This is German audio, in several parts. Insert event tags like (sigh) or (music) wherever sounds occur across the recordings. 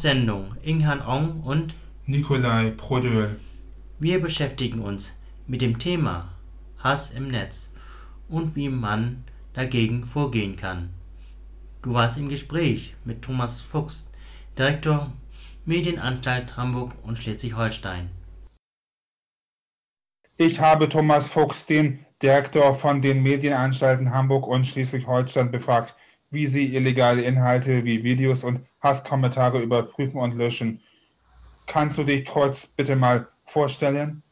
Sendung Inghan Ong und Nikolai Prodöl. wir beschäftigen uns mit dem Thema Hass im Netz und wie man dagegen vorgehen kann. Du warst im Gespräch mit Thomas Fuchs, Direktor Medienanstalt Hamburg und Schleswig-Holstein. Ich habe Thomas Fuchs, den Direktor von den Medienanstalten Hamburg und Schleswig-Holstein, befragt, wie sie illegale Inhalte wie Videos und Hasskommentare überprüfen und löschen. Kannst du dich kurz bitte mal vorstellen?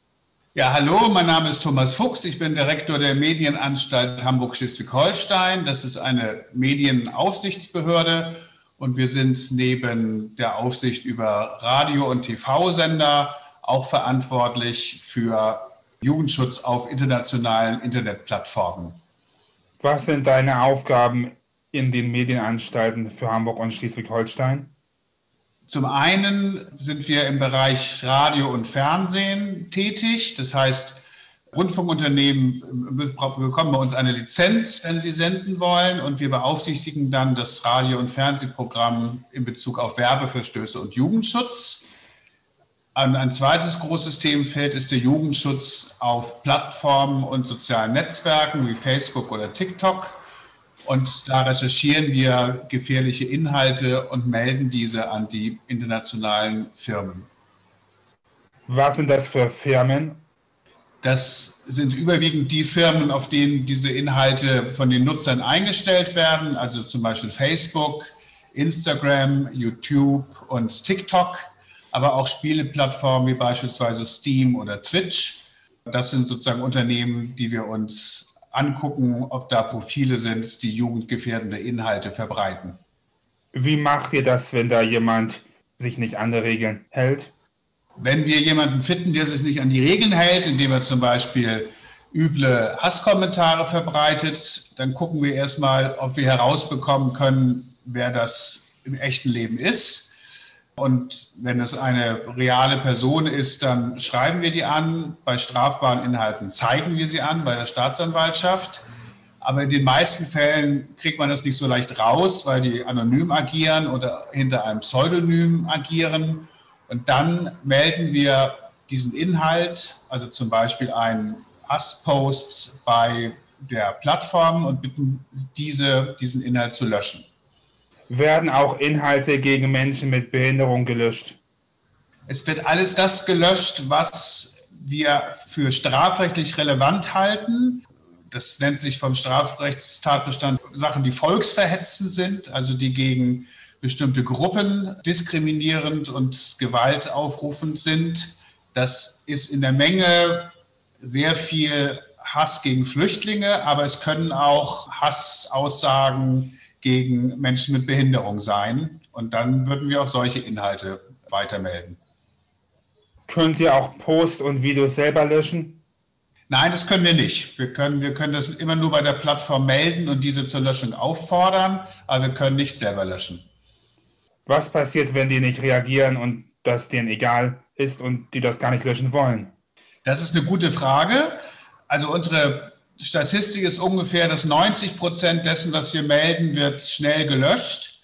Ja, hallo, mein Name ist Thomas Fuchs. Ich bin Direktor der Medienanstalt Hamburg-Schleswig-Holstein. Das ist eine Medienaufsichtsbehörde und wir sind neben der Aufsicht über Radio- und TV-Sender auch verantwortlich für Jugendschutz auf internationalen Internetplattformen. Was sind deine Aufgaben in den Medienanstalten für Hamburg und Schleswig-Holstein? Zum einen sind wir im Bereich Radio und Fernsehen tätig. Das heißt, Rundfunkunternehmen bekommen bei uns eine Lizenz, wenn sie senden wollen. Und wir beaufsichtigen dann das Radio- und Fernsehprogramm in Bezug auf Werbeverstöße und Jugendschutz. Ein zweites großes Themenfeld ist der Jugendschutz auf Plattformen und sozialen Netzwerken wie Facebook oder TikTok. Und da recherchieren wir gefährliche Inhalte und melden diese an die internationalen Firmen. Was sind das für Firmen? Das sind überwiegend die Firmen, auf denen diese Inhalte von den Nutzern eingestellt werden, also zum Beispiel Facebook, Instagram, YouTube und TikTok, aber auch Spieleplattformen wie beispielsweise Steam oder Twitch. Das sind sozusagen Unternehmen, die wir uns angucken, ob da Profile sind, die jugendgefährdende Inhalte verbreiten. Wie macht ihr das, wenn da jemand sich nicht an die Regeln hält? Wenn wir jemanden finden, der sich nicht an die Regeln hält, indem er zum Beispiel üble Hasskommentare verbreitet, dann gucken wir erstmal, ob wir herausbekommen können, wer das im echten Leben ist. Und wenn es eine reale Person ist, dann schreiben wir die an. Bei strafbaren Inhalten zeigen wir sie an bei der Staatsanwaltschaft. Aber in den meisten Fällen kriegt man das nicht so leicht raus, weil die anonym agieren oder hinter einem Pseudonym agieren. Und dann melden wir diesen Inhalt, also zum Beispiel einen Hasspost bei der Plattform und bitten diese, diesen Inhalt zu löschen. Werden auch Inhalte gegen Menschen mit Behinderung gelöscht? Es wird alles das gelöscht, was wir für strafrechtlich relevant halten. Das nennt sich vom Strafrechtstatbestand Sachen, die volksverhetzend sind, also die gegen bestimmte Gruppen diskriminierend und gewaltaufrufend sind. Das ist in der Menge sehr viel Hass gegen Flüchtlinge, aber es können auch Hassaussagen gegen Menschen mit Behinderung sein. Und dann würden wir auch solche Inhalte weitermelden. Könnt ihr auch Post und Videos selber löschen? Nein, das können wir nicht. Wir können, wir können das immer nur bei der Plattform melden und diese zur Löschung auffordern, aber wir können nicht selber löschen. Was passiert, wenn die nicht reagieren und das denen egal ist und die das gar nicht löschen wollen? Das ist eine gute Frage. Also unsere Statistik ist ungefähr, dass 90 Prozent dessen, was wir melden, wird schnell gelöscht.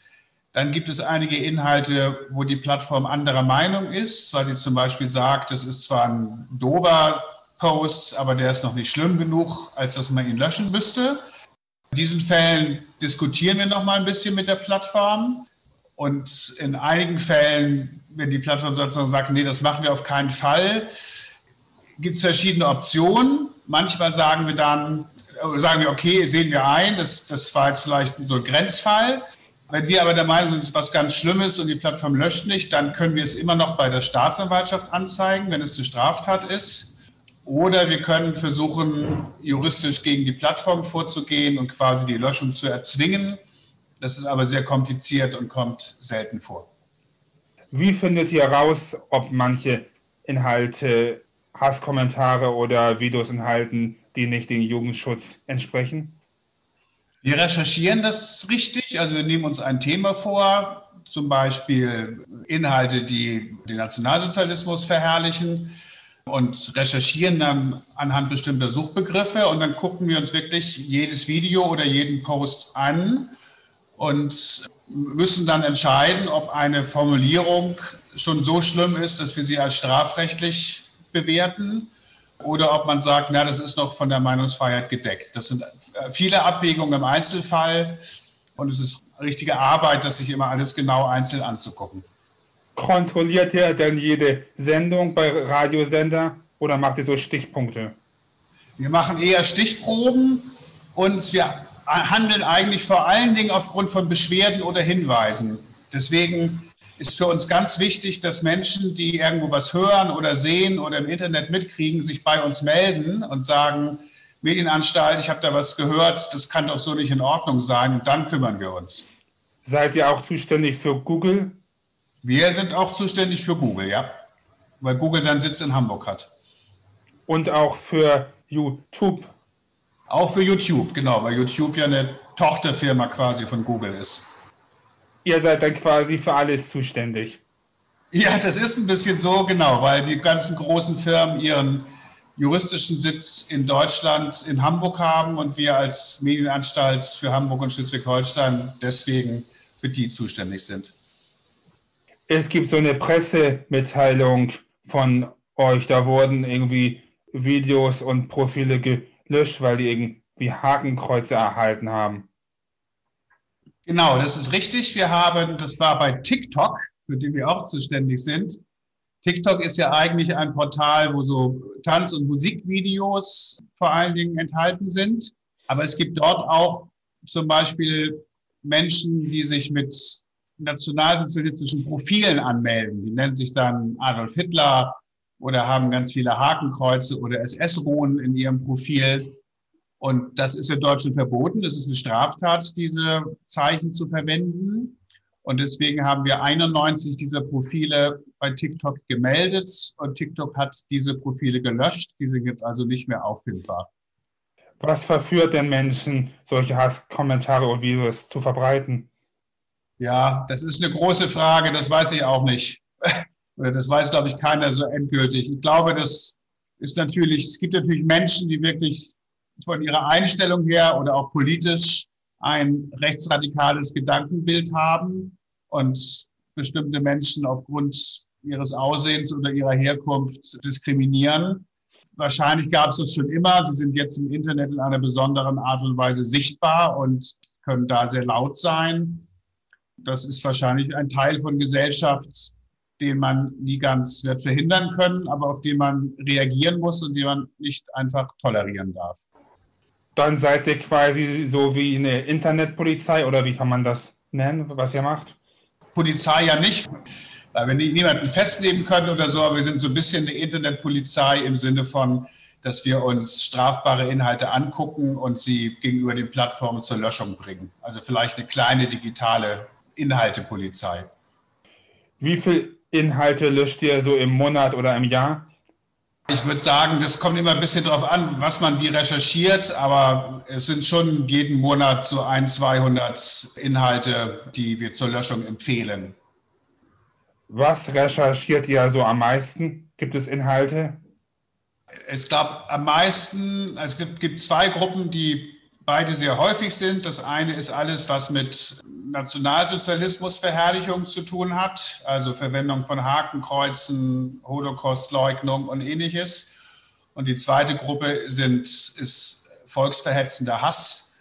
Dann gibt es einige Inhalte, wo die Plattform anderer Meinung ist, weil sie zum Beispiel sagt, das ist zwar ein dober Post, aber der ist noch nicht schlimm genug, als dass man ihn löschen müsste. In diesen Fällen diskutieren wir noch mal ein bisschen mit der Plattform. Und in einigen Fällen, wenn die Plattform sozusagen sagt, nee, das machen wir auf keinen Fall, gibt es verschiedene Optionen. Manchmal sagen wir dann, sagen wir, okay, sehen wir ein, das, das war jetzt vielleicht so ein Grenzfall. Wenn wir aber der Meinung sind, es ist was ganz Schlimmes und die Plattform löscht nicht, dann können wir es immer noch bei der Staatsanwaltschaft anzeigen, wenn es eine Straftat ist. Oder wir können versuchen, juristisch gegen die Plattform vorzugehen und quasi die Löschung zu erzwingen. Das ist aber sehr kompliziert und kommt selten vor. Wie findet ihr heraus, ob manche Inhalte, Hasskommentare oder Videos enthalten, die nicht dem Jugendschutz entsprechen? Wir recherchieren das richtig, also wir nehmen uns ein Thema vor, zum Beispiel Inhalte, die den Nationalsozialismus verherrlichen und recherchieren dann anhand bestimmter Suchbegriffe und dann gucken wir uns wirklich jedes Video oder jeden Post an und müssen dann entscheiden, ob eine Formulierung schon so schlimm ist, dass wir sie als strafrechtlich bewerten oder ob man sagt, na, das ist noch von der Meinungsfreiheit gedeckt. Das sind äh, viele Abwägungen im Einzelfall und es ist richtige Arbeit, das sich immer alles genau einzeln anzugucken. Kontrolliert ihr denn jede Sendung bei Radiosender oder macht ihr so Stichpunkte? Wir machen eher Stichproben und wir handeln eigentlich vor allen Dingen aufgrund von Beschwerden oder Hinweisen. Deswegen ist für uns ganz wichtig, dass Menschen, die irgendwo was hören oder sehen oder im Internet mitkriegen, sich bei uns melden und sagen, Medienanstalt, ich habe da was gehört, das kann doch so nicht in Ordnung sein und dann kümmern wir uns. Seid ihr auch zuständig für Google? Wir sind auch zuständig für Google, ja, weil Google seinen Sitz in Hamburg hat. Und auch für YouTube? Auch für YouTube, genau, weil YouTube ja eine Tochterfirma quasi von Google ist. Ihr seid dann quasi für alles zuständig. Ja, das ist ein bisschen so, genau, weil die ganzen großen Firmen ihren juristischen Sitz in Deutschland, in Hamburg haben und wir als Medienanstalt für Hamburg und Schleswig-Holstein deswegen für die zuständig sind. Es gibt so eine Pressemitteilung von euch, da wurden irgendwie Videos und Profile gelöscht, weil die irgendwie Hakenkreuze erhalten haben. Genau, das ist richtig. Wir haben, das war bei TikTok, für die wir auch zuständig sind, TikTok ist ja eigentlich ein Portal, wo so Tanz- und Musikvideos vor allen Dingen enthalten sind. Aber es gibt dort auch zum Beispiel Menschen, die sich mit nationalsozialistischen Profilen anmelden. Die nennen sich dann Adolf Hitler oder haben ganz viele Hakenkreuze oder SS-Ruhen in ihrem Profil. Und das ist in Deutschland verboten. Das ist eine Straftat, diese Zeichen zu verwenden. Und deswegen haben wir 91 dieser Profile bei TikTok gemeldet und TikTok hat diese Profile gelöscht. Die sind jetzt also nicht mehr auffindbar. Was verführt denn Menschen, solche Hasskommentare und Videos zu verbreiten? Ja, das ist eine große Frage, das weiß ich auch nicht. (laughs) Das weiß, glaube ich, keiner so endgültig. Ich glaube, das ist natürlich, es gibt natürlich Menschen, die wirklich von ihrer Einstellung her oder auch politisch ein rechtsradikales Gedankenbild haben und bestimmte Menschen aufgrund ihres Aussehens oder ihrer Herkunft diskriminieren. Wahrscheinlich gab es das schon immer. Sie sind jetzt im Internet in einer besonderen Art und Weise sichtbar und können da sehr laut sein. Das ist wahrscheinlich ein Teil von Gesellschaft, den man nie ganz wird verhindern können, aber auf den man reagieren muss und den man nicht einfach tolerieren darf dann seid ihr quasi so wie eine Internetpolizei oder wie kann man das nennen, was ihr macht? Polizei ja nicht, weil wir niemanden festnehmen können oder so, aber wir sind so ein bisschen eine Internetpolizei im Sinne von, dass wir uns strafbare Inhalte angucken und sie gegenüber den Plattformen zur Löschung bringen. Also vielleicht eine kleine digitale Inhaltepolizei. Wie viele Inhalte löscht ihr so im Monat oder im Jahr? Ich würde sagen, das kommt immer ein bisschen darauf an, was man wie recherchiert, aber es sind schon jeden Monat so ein, 200 Inhalte, die wir zur Löschung empfehlen. Was recherchiert ihr so am meisten? Gibt es Inhalte? Es gab am meisten, es gibt, gibt zwei Gruppen, die beide sehr häufig sind. Das eine ist alles, was mit Nationalsozialismusverherrlichung zu tun hat, also Verwendung von Hakenkreuzen, Holocaustleugnung und ähnliches. Und die zweite Gruppe sind, ist volksverhetzender Hass,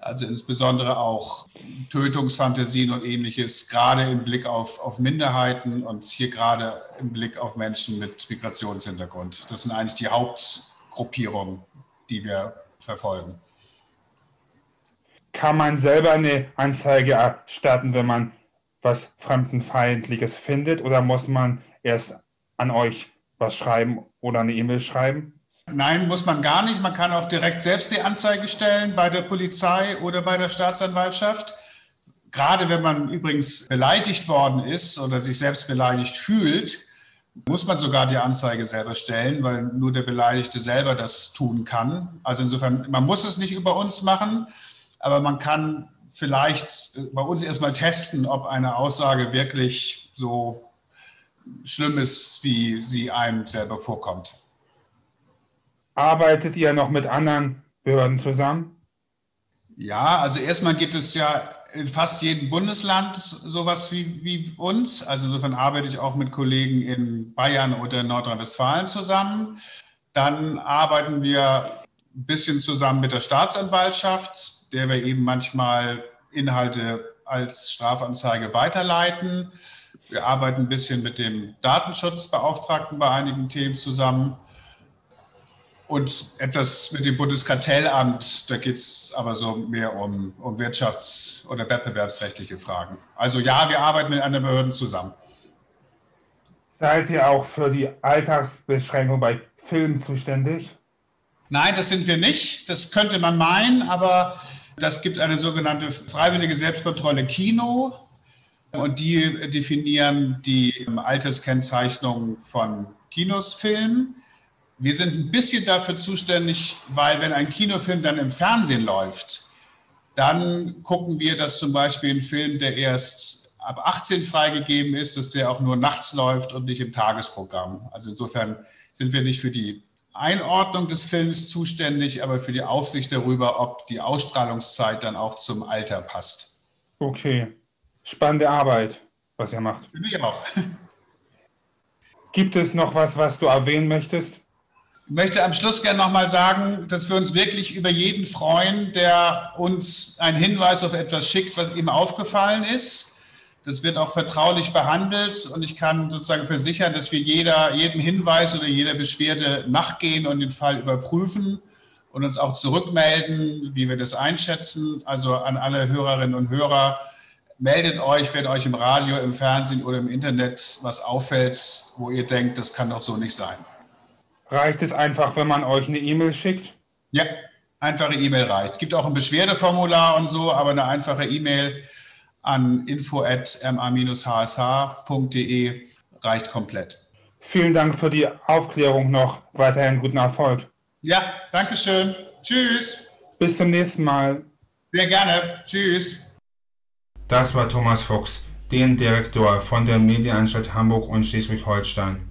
also insbesondere auch Tötungsfantasien und ähnliches, gerade im Blick auf, auf Minderheiten und hier gerade im Blick auf Menschen mit Migrationshintergrund. Das sind eigentlich die Hauptgruppierungen, die wir verfolgen kann man selber eine Anzeige erstatten, wenn man was Fremdenfeindliches findet oder muss man erst an euch was schreiben oder eine E-Mail schreiben? Nein, muss man gar nicht. Man kann auch direkt selbst die Anzeige stellen bei der Polizei oder bei der Staatsanwaltschaft. Gerade wenn man übrigens beleidigt worden ist oder sich selbst beleidigt fühlt, muss man sogar die Anzeige selber stellen, weil nur der Beleidigte selber das tun kann. Also insofern, man muss es nicht über uns machen, aber man kann vielleicht bei uns erstmal testen, ob eine Aussage wirklich so schlimm ist, wie sie einem selber vorkommt. Arbeitet ihr noch mit anderen Behörden zusammen? Ja, also erstmal geht es ja in fast jedem Bundesland sowas wie, wie uns. Also insofern arbeite ich auch mit Kollegen in Bayern oder Nordrhein-Westfalen zusammen. Dann arbeiten wir ein bisschen zusammen mit der Staatsanwaltschaft, der wir eben manchmal Inhalte als Strafanzeige weiterleiten. Wir arbeiten ein bisschen mit dem Datenschutzbeauftragten bei einigen Themen zusammen und etwas mit dem Bundeskartellamt. Da geht es aber so mehr um, um wirtschafts- oder wettbewerbsrechtliche Fragen. Also ja, wir arbeiten mit anderen Behörden zusammen. Seid ihr auch für die Alltagsbeschränkung bei Filmen zuständig? Nein, das sind wir nicht. Das könnte man meinen, aber das gibt eine sogenannte freiwillige Selbstkontrolle Kino und die definieren die Alterskennzeichnung von Kinosfilmen. Wir sind ein bisschen dafür zuständig, weil wenn ein Kinofilm dann im Fernsehen läuft, dann gucken wir, dass zum Beispiel ein Film, der erst ab 18 freigegeben ist, dass der auch nur nachts läuft und nicht im Tagesprogramm. Also insofern sind wir nicht für die Einordnung des Films zuständig, aber für die Aufsicht darüber, ob die Ausstrahlungszeit dann auch zum Alter passt. Okay. Spannende Arbeit, was ihr macht. Für mich auch. (laughs) Gibt es noch was, was du erwähnen möchtest? Ich möchte am Schluss gerne nochmal sagen, dass wir uns wirklich über jeden freuen, der uns einen Hinweis auf etwas schickt, was ihm aufgefallen ist. Das wird auch vertraulich behandelt und ich kann sozusagen versichern, dass wir jeder, jedem Hinweis oder jeder Beschwerde nachgehen und den Fall überprüfen und uns auch zurückmelden, wie wir das einschätzen. Also an alle Hörerinnen und Hörer, meldet euch, wenn euch im Radio, im Fernsehen oder im Internet was auffällt, wo ihr denkt, das kann doch so nicht sein. Reicht es einfach, wenn man euch eine E-Mail schickt? Ja, einfache E-Mail reicht. Es gibt auch ein Beschwerdeformular und so, aber eine einfache E-Mail an info.ma-hsh.de reicht komplett. Vielen Dank für die Aufklärung noch. Weiterhin guten Erfolg. Ja, danke schön. Tschüss. Bis zum nächsten Mal. Sehr gerne. Tschüss. Das war Thomas Fuchs, den Direktor von der Medienanstalt Hamburg und Schleswig-Holstein.